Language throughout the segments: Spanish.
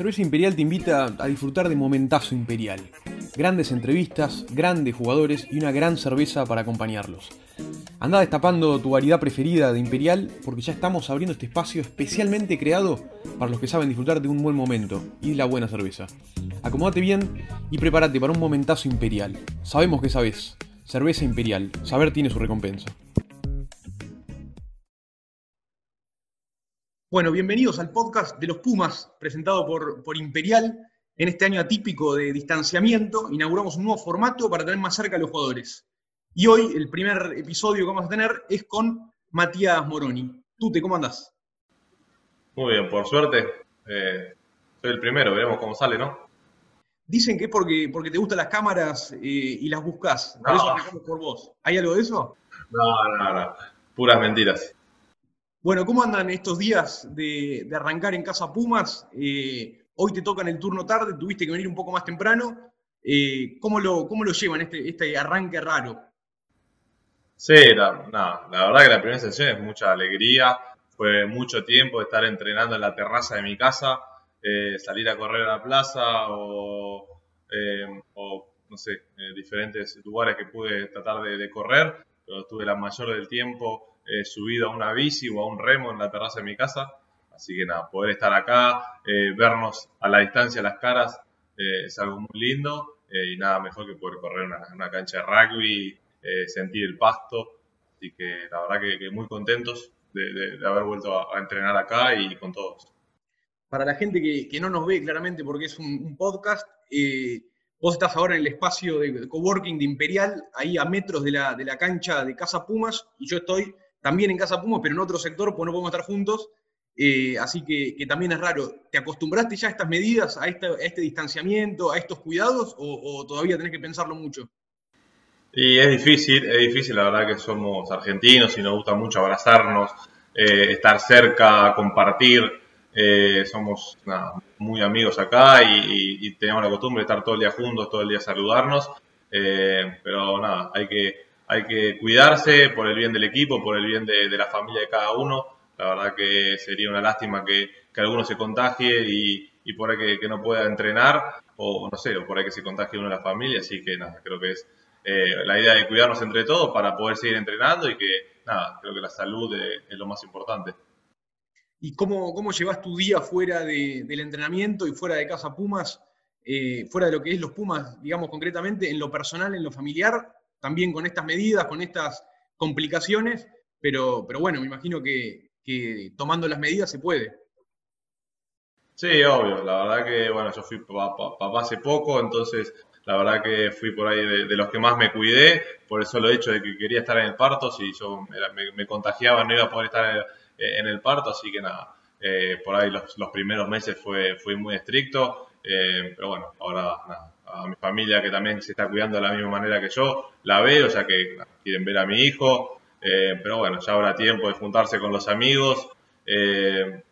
Cerveza Imperial te invita a disfrutar de Momentazo Imperial. Grandes entrevistas, grandes jugadores y una gran cerveza para acompañarlos. Anda destapando tu variedad preferida de Imperial porque ya estamos abriendo este espacio especialmente creado para los que saben disfrutar de un buen momento y de la buena cerveza. Acomódate bien y prepárate para un momentazo imperial. Sabemos que sabes. Cerveza Imperial. Saber tiene su recompensa. Bueno, bienvenidos al podcast de los Pumas, presentado por, por Imperial. En este año atípico de distanciamiento, inauguramos un nuevo formato para tener más cerca a los jugadores. Y hoy el primer episodio que vamos a tener es con Matías Moroni. Tute, ¿cómo andás? Muy bien, por suerte. Eh, soy el primero, veremos cómo sale, ¿no? Dicen que es porque, porque te gustan las cámaras eh, y las buscas. Por eso te por vos. ¿Hay algo de eso? No, no, no. Puras mentiras. Bueno, ¿cómo andan estos días de, arrancar en Casa Pumas? Eh, hoy te toca en el turno tarde, tuviste que venir un poco más temprano. Eh, ¿cómo, lo, ¿Cómo lo llevan este, este arranque raro? Sí, la, la verdad que la primera sesión es mucha alegría. Fue mucho tiempo estar entrenando en la terraza de mi casa, eh, salir a correr a la plaza o, no sé, diferentes lugares que pude tratar de, de correr, pero tuve la mayor del tiempo subido a una bici o a un remo en la terraza de mi casa. Así que nada, poder estar acá, eh, vernos a la distancia las caras eh, es algo muy lindo eh, y nada mejor que poder correr una, cancha de rugby, sentir el pasto. Así que la verdad que, muy contentos de, haber vuelto a, entrenar acá y con todos. Para la gente que, no nos ve claramente porque es un podcast, Vos estás ahora en el espacio de coworking de Imperial, ahí a metros de la, de la, cancha de Casa Pumas, y yo estoy también en Casa Pumas, pero en otro sector, pues no podemos estar juntos. Eh, así que, también es raro. ¿Te acostumbraste ya a estas medidas, a este, este distanciamiento, a estos cuidados, o, todavía tenés que pensarlo mucho? Y es difícil, es difícil, la verdad que somos argentinos y nos gusta mucho abrazarnos, eh, estar cerca, compartir. Eh, somos muy amigos acá y, tenemos la costumbre de estar todo el día juntos, todo el día saludarnos. pero nada, hay que hay que cuidarse por el bien del equipo, por el bien de, la familia de cada uno. La verdad que sería una lástima que, alguno se contagie y, por ahí que, no pueda entrenar, o no sé, o por ahí que se contagie uno de la familia. Así que nada, creo que es eh, la idea de cuidarnos entre todos para poder seguir entrenando y que nada, creo que la salud es, lo más importante. ¿Y cómo, cómo llevas tu día fuera del entrenamiento y fuera de Casa Pumas? Eh, fuera de lo que es los Pumas, digamos concretamente, en lo personal, en lo familiar, también con estas medidas, con estas complicaciones, pero, pero bueno, me imagino que, tomando las medidas se puede. Sí, obvio, la verdad que, bueno, yo fui papá, hace poco, entonces la verdad que fui por ahí de, los que más me cuidé, por eso lo he hecho de que quería estar en el parto, si yo me, contagiaba no iba a poder estar en el, parto, así que nada, eh, por ahí los, primeros meses fue, fui muy estricto, eh, pero bueno, ahora nada, a mi familia que también se está cuidando de la misma manera que yo, la veo, ya que quieren ver a mi hijo, eh, pero bueno, ya habrá tiempo de juntarse con los amigos eh,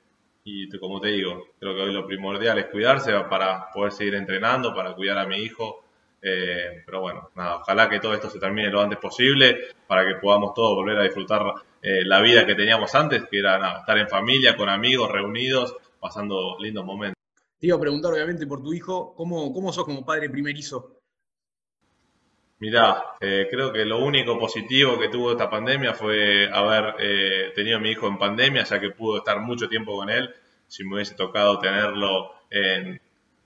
y como te digo, creo que hoy lo primordial es cuidarse para poder seguir entrenando, para cuidar a mi hijo. Eh, pero bueno, nada, ojalá que todo esto se termine lo antes posible para que podamos todos volver a disfrutar la vida que teníamos antes, que era estar en familia, con amigos, reunidos, pasando lindos momentos. Te iba a preguntar, obviamente, por tu hijo, ¿cómo, cómo sos como padre primerizo? Mirá, eh, creo que lo único positivo que tuvo esta pandemia fue haber eh, tenido a mi hijo en pandemia, ya que pudo estar mucho tiempo con él. Si me hubiese tocado tenerlo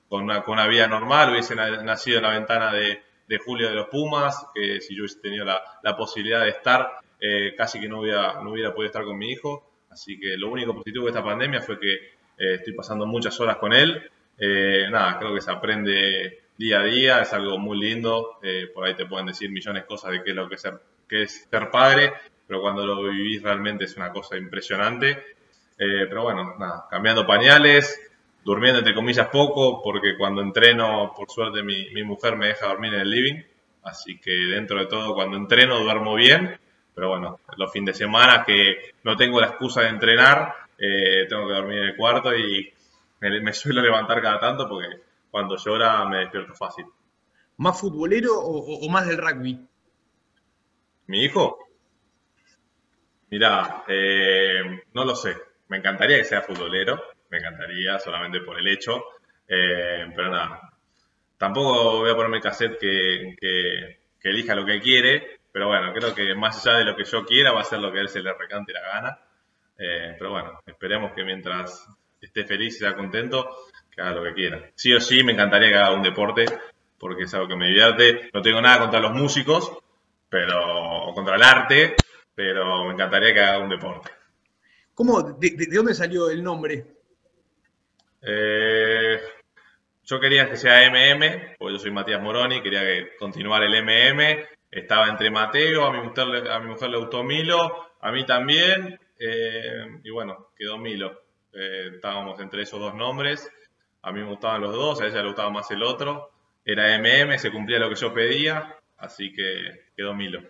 con, una, vida normal, hubiese nacido en la ventana de, julio de los Pumas, que si yo hubiese tenido la, posibilidad de estar, eh, casi que no hubiera, podido estar con mi hijo. Así que lo único positivo de esta pandemia fue que eh, estoy pasando muchas horas con él. Eh, nada, creo que se aprende día a día, es algo muy lindo. Eh, por ahí te pueden decir millones de cosas de qué es lo que, ser padre, pero cuando lo vivís realmente es una cosa impresionante. pero bueno, nada, cambiando pañales, durmiendo entre comillas poco, porque cuando entreno, por suerte mi, mi mujer me deja dormir en el living, así que dentro de todo cuando entreno duermo bien, pero bueno, los fines de semana que no tengo la excusa de entrenar, eh, tengo que dormir en el cuarto y me, suelo levantar cada tanto porque cuando llora me despierto fácil. ¿Más futbolero o, más del rugby? ¿Mi hijo? Mira, eh, no lo sé. Me encantaría que sea futbolero, me encantaría solamente por el hecho. pero nada, tampoco voy a ponerme el cassette que, que, que, elija lo que quiere, pero bueno, creo que más allá de lo que yo quiera va a ser lo que él se le recante la gana. pero bueno, esperemos que mientras esté feliz y sea contento, que haga lo que quiera. Sí o sí, me encantaría que haga un deporte, porque es algo que me divierte. No tengo nada contra los músicos, pero o contra el arte, pero me encantaría que haga un deporte. ¿Cómo, de, dónde salió el nombre? Eh, yo quería que sea MM, porque yo soy Matías Moroni, quería que continuara el MM. Estaba entre Mateo, a mi mujer, a mi mujer le gustó Milo, a mí también, eh, y bueno, quedó Milo. Eh, estábamos entre esos dos nombres. A mí me gustaban los dos, a ella le gustaba más el otro. Era MM, se cumplía lo que yo pedía, así que quedó Milo.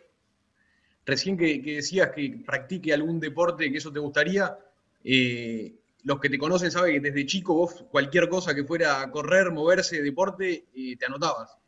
Recién que, decías que practique algún deporte, que eso te gustaría, eh, los que te conocen saben que desde chico vos cualquier cosa que fuera correr, moverse, deporte, te anotabas.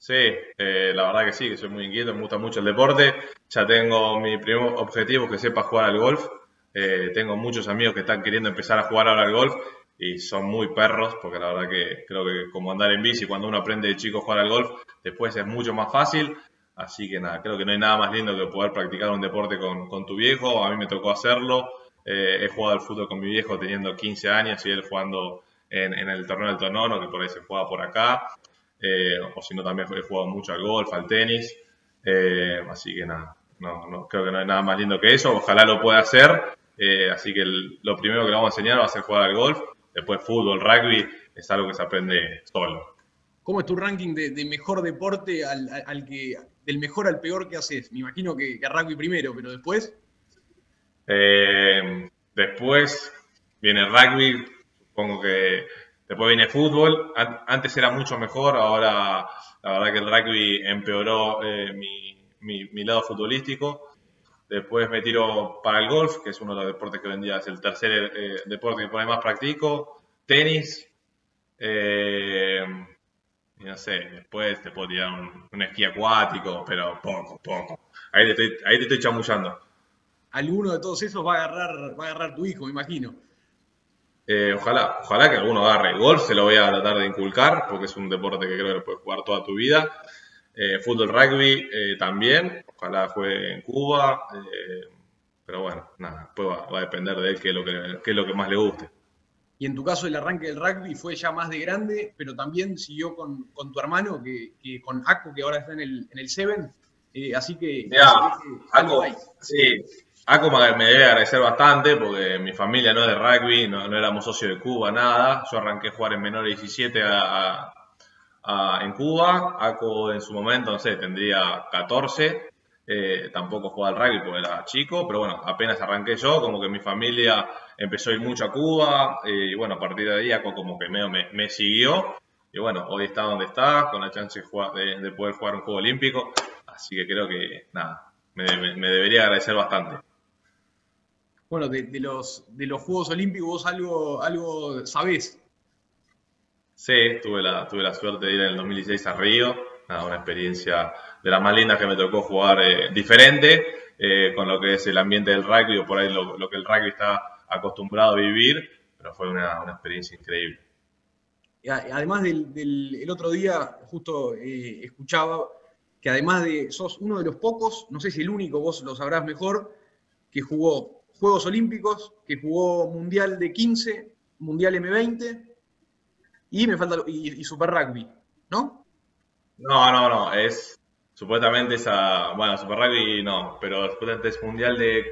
Sí, la verdad que sí, que soy muy inquieto, me gusta mucho el deporte. Ya tengo mi primer objetivo, que sepa jugar al golf. Eh, tengo muchos amigos que están queriendo empezar a jugar ahora al golf y son muy perros, porque la verdad que creo que como andar en bici, cuando uno aprende de chico a jugar al golf, después es mucho más fácil. Así que nada, creo que no hay nada más lindo que poder practicar un deporte con, tu viejo. A mí me tocó hacerlo. Eh, he jugado al fútbol con mi viejo teniendo 15 años y él jugando en, el torneo del Tonono, que por ahí se juega por acá. Eh, o si no, también he jugado mucho al golf, al tenis. así que nada, no, no, creo que no hay nada más lindo que eso. Ojalá lo pueda hacer. Eh, así que lo primero que le vamos a enseñar va a ser jugar al golf, después fútbol, rugby, es algo que se aprende solo. ¿Cómo es tu ranking de, mejor deporte al, que, del mejor al peor que haces? Me imagino que, rugby primero, pero después. Eh, después viene rugby, supongo que después viene fútbol. Antes era mucho mejor, ahora la verdad que el rugby empeoró eh, mi lado futbolístico. Después me tiro para el golf, que es uno de los deportes que hoy en día es el tercer eh, deporte que por ahí más practico. Tenis. Eh, no sé, después te puedo tirar un, esquí acuático, pero poco, poco. Ahí te estoy, estoy chamullando. Alguno de todos esos va a agarrar, va a agarrar tu hijo, me imagino. Eh, ojalá, ojalá que alguno agarre el golf, se lo voy a tratar de inculcar, porque es un deporte que creo que puedes jugar toda tu vida. fútbol, rugby también, ojalá juegue en Cuba, eh, pero bueno, nada, después va, a depender de él qué es, lo que, es lo que más le guste. Y en tu caso el arranque del rugby fue ya más de grande, pero también siguió con, tu hermano, que, con Aco, que ahora está en el, en el Seven, eh, así que... Ya, Aco, sí, Aco me debe agradecer bastante porque mi familia no es de rugby, no, éramos socios de Cuba, nada. Yo arranqué a jugar en menor 17 en Cuba. Aco en su momento, no sé, tendría 14. Eh, tampoco jugaba al rugby porque era chico, pero bueno, apenas arranqué yo, como que mi familia empezó a ir mucho a Cuba, eh, y bueno, a partir de ahí como que medio me, siguió, y bueno, hoy está donde está, con la chance de, poder jugar un juego olímpico, así que creo que nada, me, debería agradecer bastante. Bueno, de, los, de los Juegos Olímpicos vos algo, algo sabés. Sí, tuve la, tuve la suerte de ir en el 2016 a Río, una experiencia de las más lindas que me tocó jugar eh, diferente, eh, con lo que es el ambiente del rugby o por ahí lo, que el rugby está acostumbrado a vivir, pero fue una, experiencia increíble. Además del, otro día, justo eh, escuchaba que además de, sos uno de los pocos, no sé si el único, vos lo sabrás mejor, que jugó Juegos Olímpicos, que jugó Mundial de 15, Mundial M20 y me falta y Super Rugby, ¿no? No, no, no, es supuestamente esa, bueno, Super Rugby no, pero supuestamente es Mundial de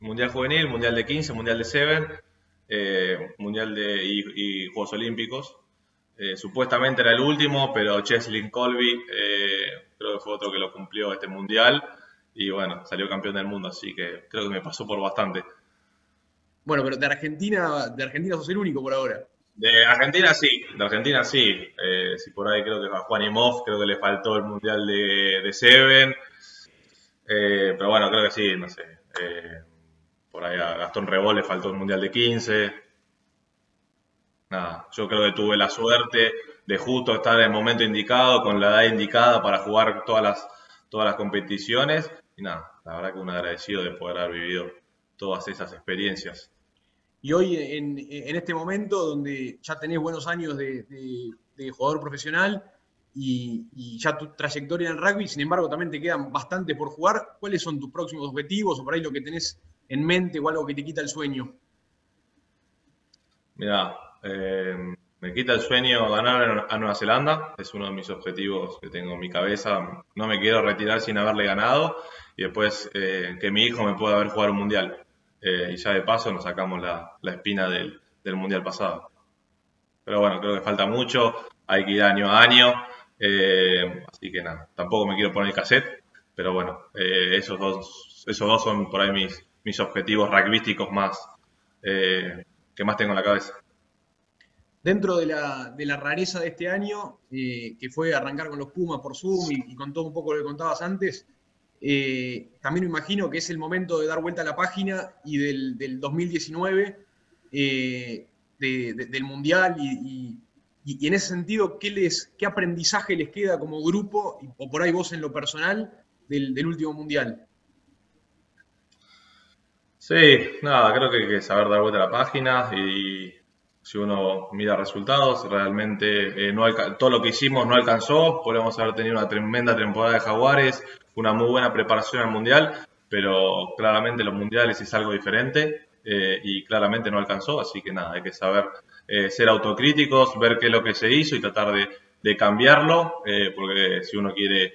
Mundial Juvenil, Mundial de 15, Mundial de 7, eh, Mundial de y, Juegos Olímpicos. Eh, supuestamente era el último, pero Cheslin Colby eh, creo que fue otro que lo cumplió este Mundial y bueno, salió campeón del mundo, así que creo que me pasó por bastante. Bueno, pero de Argentina, de Argentina sos el único por ahora. De Argentina sí, de Argentina sí. Eh, si por ahí creo que a Juan creo que le faltó el Mundial de, de Seven. Eh, pero bueno, creo que sí, no sé. Eh, por ahí a Gastón Rebol le faltó el Mundial de 15. Nada, yo creo que tuve la suerte de justo estar en el momento indicado, con la edad indicada para jugar todas las, todas las competiciones. Y nada, la verdad que un agradecido de poder haber vivido todas esas experiencias. y hoy en, este momento donde ya tenés buenos años de, jugador profesional y, ya tu trayectoria en el rugby, sin embargo también te quedan bastante por jugar, ¿cuáles son tus próximos objetivos o por ahí lo que tenés en mente o algo que te quita el sueño? Mira, eh, me quita el sueño ganar a Nueva Zelanda, es uno de mis objetivos que tengo en mi cabeza. No me quiero retirar sin haberle ganado y después eh, que mi hijo me pueda ver jugar un mundial. Eh, y ya de paso nos sacamos la, espina del, mundial pasado. Pero bueno, creo que falta mucho, hay que ir año a año, eh, así que nada, tampoco me quiero poner el cassette, pero bueno, esos, dos, esos dos son por ahí mis, objetivos rugbyísticos más que más tengo en la cabeza. Dentro de la, rareza de este año, que fue arrancar con los Pumas por Zoom y, y, con todo un poco lo que contabas antes, eh, también me imagino que es el momento de dar vuelta a la página y del, 2019, eh, del Mundial y, en ese sentido, ¿qué, les, ¿qué aprendizaje les queda como grupo o por ahí vos en lo personal del, último Mundial? Sí, nada, creo que hay que saber dar vuelta a la página y si uno mira resultados, realmente eh, no todo lo que hicimos no alcanzó, podemos haber tenido una tremenda temporada de Jaguares, una muy buena preparación al Mundial, pero claramente los Mundiales es algo diferente eh, y claramente no alcanzó, así que nada, hay que saber eh, ser autocríticos, ver qué es lo que se hizo y tratar de, cambiarlo, eh, porque si uno quiere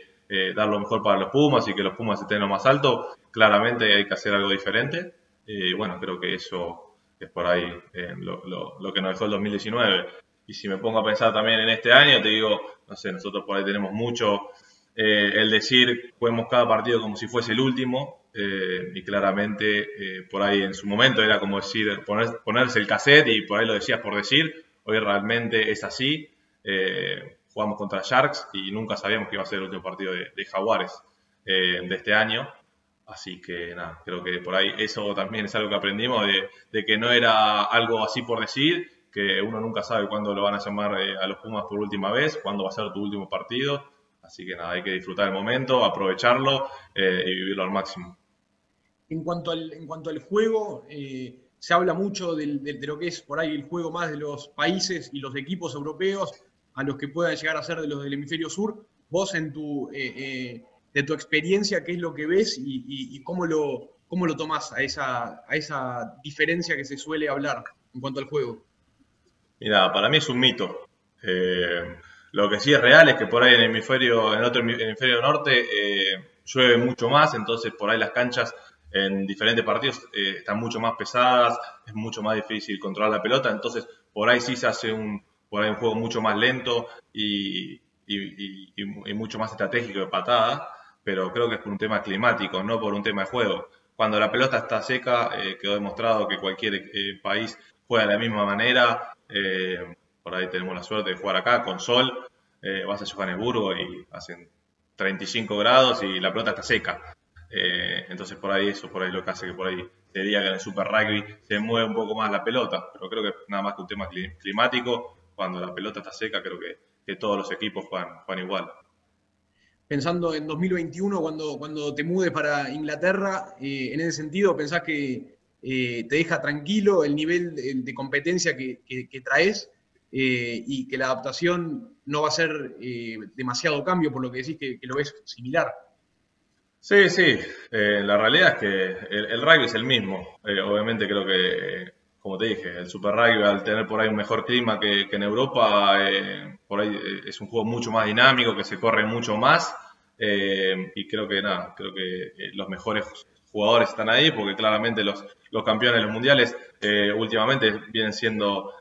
dar lo mejor para los Pumas y que los Pumas estén lo más alto, claramente hay que hacer algo diferente. Y bueno, creo que eso es por ahí lo, lo que nos dejó el 2019. Y si me pongo a pensar también en este año, te digo, no sé, nosotros por ahí tenemos mucho eh, el decir juguemos cada partido como si fuese el último eh, y claramente eh, por ahí en su momento era como decir ponerse el cassette y por ahí lo decías por decir. Hoy realmente es así. Jugamos contra Sharks y nunca sabíamos que iba a ser el último partido de, Jaguares de este año así que nada creo que por ahí eso también es algo que aprendimos de, de que no era algo así por decir que uno nunca sabe cuándo lo van a llamar a los Pumas por última vez, cuándo va a ser tu último partido. Así que nada, hay que disfrutar el momento, aprovecharlo eh, y vivirlo al máximo. En cuanto al, en cuanto al juego, eh, se habla mucho de, lo que es por ahí el juego más de los países y los equipos europeos a los que puedan llegar a ser de los del hemisferio sur. Vos en tu, eh, de tu experiencia, ¿qué es lo que ves y, cómo, lo, cómo lo a esa, a esa diferencia que se suele hablar en cuanto al juego? Mira, para mí es un mito. Lo que sí es real es que por ahí en el hemisferio, en otro hemisferio norte, eh, llueve mucho más, entonces por ahí las canchas en diferentes partidos eh, están mucho más pesadas, es mucho más difícil controlar la pelota, entonces por ahí sí se hace un, por ahí un juego mucho más lento y, mucho más estratégico de patada, pero creo que es por un tema climático, no por un tema de juego. Cuando la pelota está seca, eh, quedó demostrado que cualquier país juega de la misma manera. Por ahí tenemos la suerte de jugar acá con sol. Eh, vas a Johannesburgo y hacen 35 grados y la pelota está seca. Eh, entonces por ahí eso, por ahí lo que hace que por ahí diga que en el Super Rugby se mueve un poco más la pelota. Pero creo que nada más que un tema climático. Cuando la pelota está seca, creo que, todos los equipos juegan, igual pensando en 2021, cuando, cuando te mudes para Inglaterra, eh, en ese sentido, ¿pensás que te deja tranquilo el nivel de, competencia que, que, traes eh, y que la adaptación no va a ser eh, demasiado cambio, por lo que decís que, lo ves similar. Sí, sí, eh, la realidad es que el, rugby es el mismo. obviamente creo que, como te dije, el Super Rugby al tener por ahí un mejor clima que, en Europa, por ahí es un juego mucho más dinámico, que se corre mucho más. y creo que nada, creo que los mejores jugadores están ahí, porque claramente los, los campeones de los mundiales últimamente vienen siendo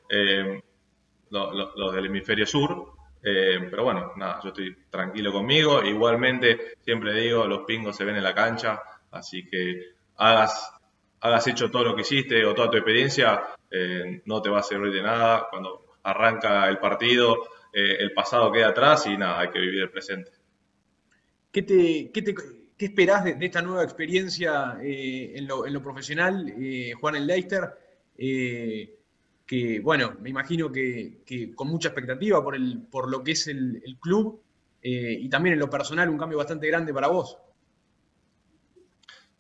los, del hemisferio sur. Eh, pero bueno, nada, yo estoy tranquilo conmigo. Igualmente, siempre digo, los pingos se ven en la cancha, así que hagas, hagas hecho todo lo que hiciste o toda tu experiencia, eh, no te va a servir de nada. Cuando arranca el partido, eh, el pasado queda atrás y nada, hay que vivir el presente. ¿Qué, te, qué, te, qué esperás de, esta nueva experiencia en lo, en, lo, profesional, Juan en Leicester? que, bueno, me imagino que, con mucha expectativa por, el, por lo que es el, club eh, y también en lo personal un cambio bastante grande para vos.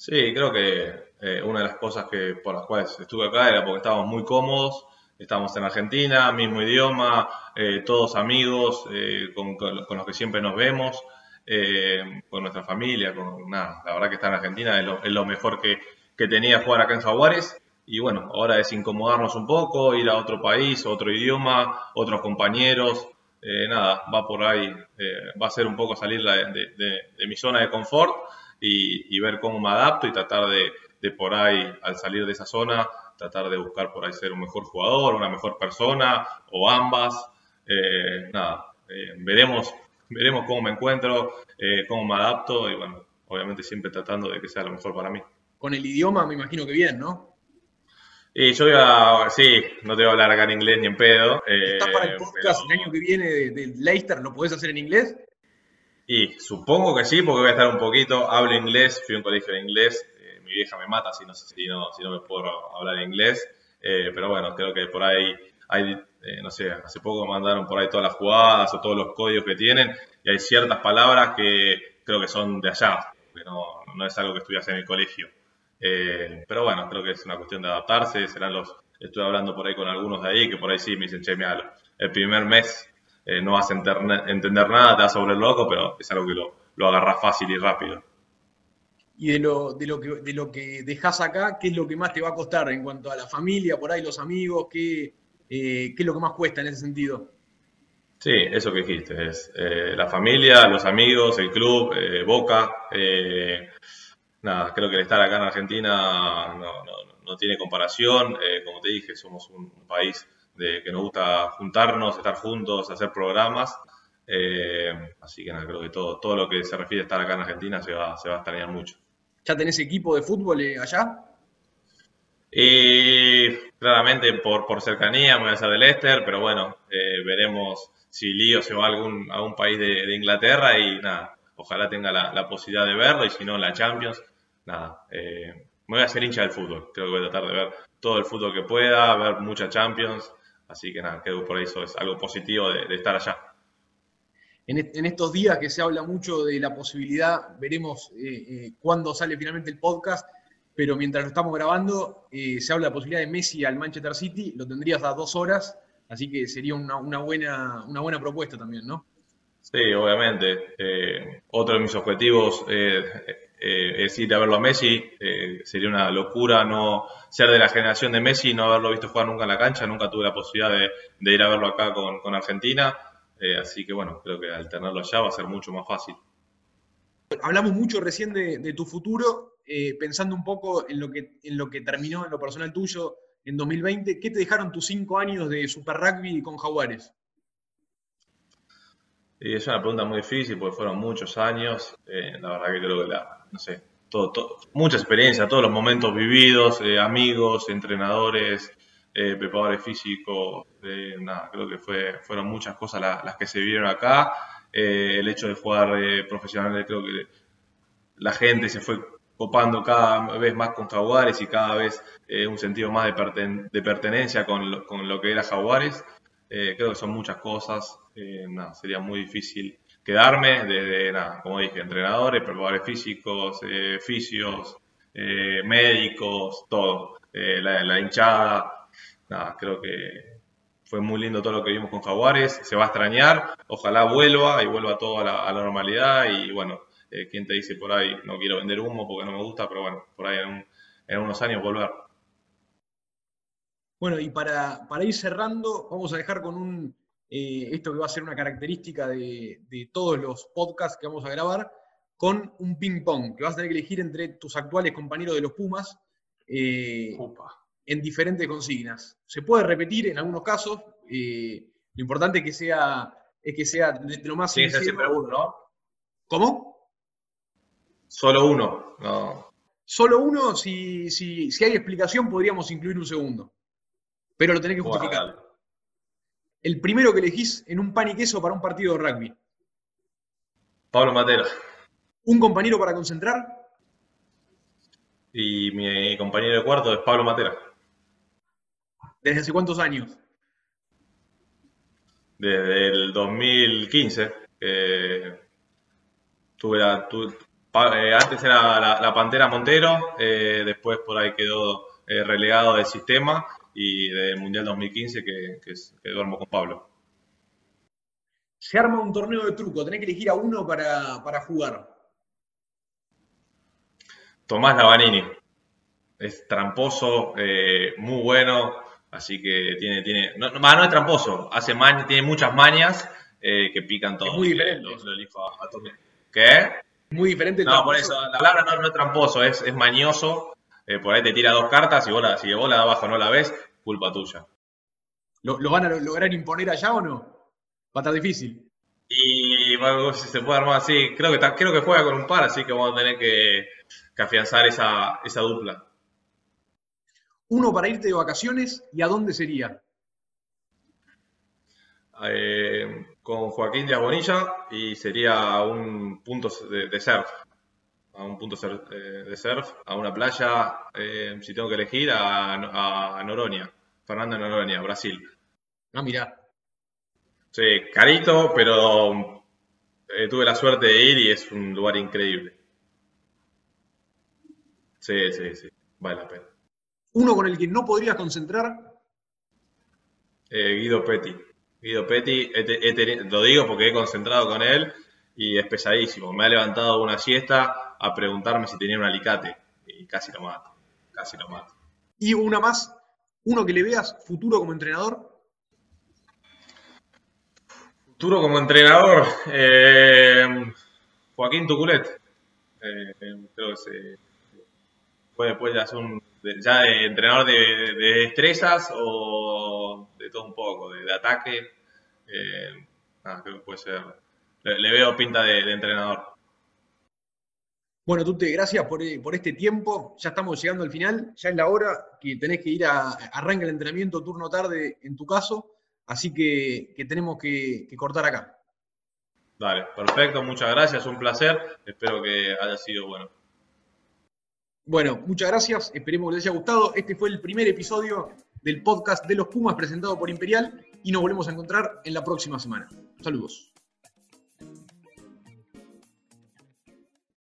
Sí, creo que eh, una de las cosas que por las cuales estuve acá era porque estábamos muy cómodos, estábamos en Argentina, mismo idioma, eh, todos amigos, eh, con, los que siempre nos vemos, con nuestra familia, con nada, la verdad que estar en Argentina es lo, mejor que, que, tenía jugar acá en Jaguares. Y bueno, ahora es incomodarnos un poco, ir a otro país, otro idioma, otros compañeros, nada, va por ahí, va a ser un poco salir de, de mi zona de confort y, ver cómo me adapto y tratar de, de, por ahí, al salir de esa zona, tratar de buscar por ahí ser un mejor jugador, una mejor persona o ambas. Eh, nada, eh, veremos, veremos cómo me encuentro, eh, cómo me adapto y bueno, obviamente siempre tratando de que sea lo mejor para mí. Con el idioma me imagino que bien, ¿no? Y yo iba, sí, no te voy a hablar acá en inglés ni en pedo. ¿Estás para el podcast el año que viene de, de Leicester? ¿Lo podés hacer en inglés? Y supongo que sí, porque voy a estar un poquito, hablo inglés, fui a un colegio de inglés, eh, mi vieja me mata si no, si no, si no me puedo hablar inglés, eh, pero bueno, creo que por ahí hay, eh, no sé, hace poco mandaron por ahí todas las jugadas o todos los códigos que tienen y hay ciertas palabras que creo que son de allá, que no, no es algo que estudias en el colegio. pero bueno, creo que es una cuestión de adaptarse, serán los, estoy hablando por ahí con algunos de ahí que por ahí sí me dicen, che, mira, el primer mes eh, no vas a entender nada, te vas a volver loco, pero es algo que lo, lo agarras fácil y rápido. Y de lo, de, lo que, de lo que dejas acá, ¿qué es lo que más te va a costar en cuanto a la familia, por ahí los amigos? ¿Qué, eh, qué es lo que más cuesta en ese sentido? Sí, eso que dijiste, es eh, la familia, los amigos, el club, Boca. nada, creo que el estar acá en Argentina no, no, no tiene comparación. como te dije, somos un país de que nos gusta juntarnos, estar juntos, hacer programas. Eh, así que nada, creo que todo, todo lo que se refiere a estar acá en Argentina se va, se va a extrañar mucho. ¿Ya tenés equipo de fútbol eh, allá? Y claramente por, por cercanía me voy a hacer del Leicester, pero bueno, eh, veremos si Lío se va a algún, a un país de, Inglaterra y nada, ojalá tenga la, posibilidad de verlo y si no la Champions, nada, me voy a hacer hincha del fútbol, creo que voy a tratar de ver todo el fútbol que pueda, ver mucha Champions Así que nada, creo que por eso es algo positivo de, estar allá. En, estos días que se habla mucho de la posibilidad, veremos eh, eh, cuándo sale finalmente el podcast, pero mientras lo estamos grabando, eh, se habla de la posibilidad de Messi al Manchester City, lo tendrías a dos horas, así que sería una, buena, una buena propuesta también, ¿no? Sí, obviamente. otro de mis objetivos eh, es ir a verlo a Messi, eh, sería una locura no ser de la generación de Messi y no haberlo visto jugar nunca en la cancha, nunca tuve la posibilidad de, ir a verlo acá con, Argentina, eh, así que bueno, creo que al tenerlo allá va a ser mucho más fácil. Hablamos mucho recién de, tu futuro, pensando un poco en lo, que, en lo que terminó en lo personal tuyo en 2020, ¿qué te dejaron tus cinco años de Super Rugby con Jaguares? Y es una pregunta muy difícil porque fueron muchos años. la verdad que creo que la, no sé, todo, mucha experiencia, todos los momentos vividos, eh, amigos, entrenadores, eh, preparadores físicos, eh, nada, creo que fue, fueron muchas cosas las que se vivieron acá. el hecho de jugar profesional, creo que la gente se fue copando cada vez más con Jaguares y cada vez un sentido más de, pertenencia con lo, con lo, que era Jaguares. creo que son muchas cosas, nada, sería muy difícil quedarme desde, nada, como dije, entrenadores, preparadores físicos, eh, fisios, eh, médicos, todo. Eh, la, hinchada, nada, creo que fue muy lindo todo lo que vimos con Jaguares, se va a extrañar, ojalá vuelva y vuelva todo a la, normalidad y bueno, quien te dice por ahí, no quiero vender humo porque no me gusta, pero bueno, por ahí en, unos años volver. Bueno, y para, para ir cerrando, vamos a dejar con un, eh, esto que va a ser una característica de, todos los podcasts que vamos a grabar, con un ping-pong, que vas a tener que elegir entre tus actuales compañeros de los Pumas eh, en diferentes consignas. Se puede repetir en algunos casos, eh, lo importante es que sea, es que sea de, lo más sí, siempre uno, ¿no? ¿Cómo? Solo uno, no. Solo uno, si, si, si hay explicación, podríamos incluir un segundo. Pero lo tenés que justificar el primero que elegís en un pan y queso para un partido de rugby? Pablo Matera. ¿Un compañero para concentrar? Y mi compañero de cuarto es Pablo Matera. ¿Desde hace cuántos años? Desde el 2015. tuve, eh, antes era la, Pantera Montero, eh, después por ahí quedó eh, relegado del sistema y del Mundial 2015 que, que, duermo con Pablo. Se arma un torneo de truco, tenés que elegir a uno para, jugar. Tomás Lavanini. Es tramposo, muy bueno, así que tiene, tiene, no, no, es tramposo, hace tiene muchas mañas que pican todo. Es muy diferente. ¿Qué? Muy diferente. No, por eso, la palabra no, es tramposo, es, es mañoso. Eh, por ahí te tira dos cartas y vos la, si vos la de abajo no la ves, culpa tuya. ¿Lo, van a lograr imponer allá o no? Va a estar difícil. Y bueno, si se puede armar así, creo que, creo que juega con un par, así que vamos a tener que, afianzar esa, esa dupla. Uno para irte de vacaciones y a dónde sería? Eh, con Joaquín Díaz Bonilla y sería un punto de, surf. A un punto eh, de surf, a una playa, eh, si tengo que elegir, a, a Noronha, Fernando Noronha, Brasil. Ah, mira Sí, carito, pero tuve la suerte de ir y es un lugar increíble. Sí, sí, sí, vale la pena. ¿Uno con el que no podrías concentrar? Guido Petty. Guido Petty, lo digo porque he concentrado con él y es pesadísimo. Me ha levantado una siesta a preguntarme si tenía un alicate y casi lo mato, casi lo mato. ¿Y una más? ¿Uno que le veas futuro como entrenador? Futuro como entrenador, eh, Joaquín Tuculet. Eh, creo que se puede, puede hacer un ya de entrenador de, destrezas o de todo un poco, de, ataque. Eh, creo que puede ser. Le, veo pinta de, entrenador. Bueno, Tute, gracias por, este tiempo. Ya estamos llegando al final. Ya es la hora que tenés que ir a. Arranca el entrenamiento turno tarde en tu caso. Así que, tenemos que, que cortar acá. Dale, perfecto. Muchas gracias. Un placer. Espero que haya sido bueno. Bueno, muchas gracias. Esperemos que les haya gustado. Este fue el primer episodio del podcast de los Pumas presentado por Imperial y nos volvemos a encontrar en la próxima semana. Saludos.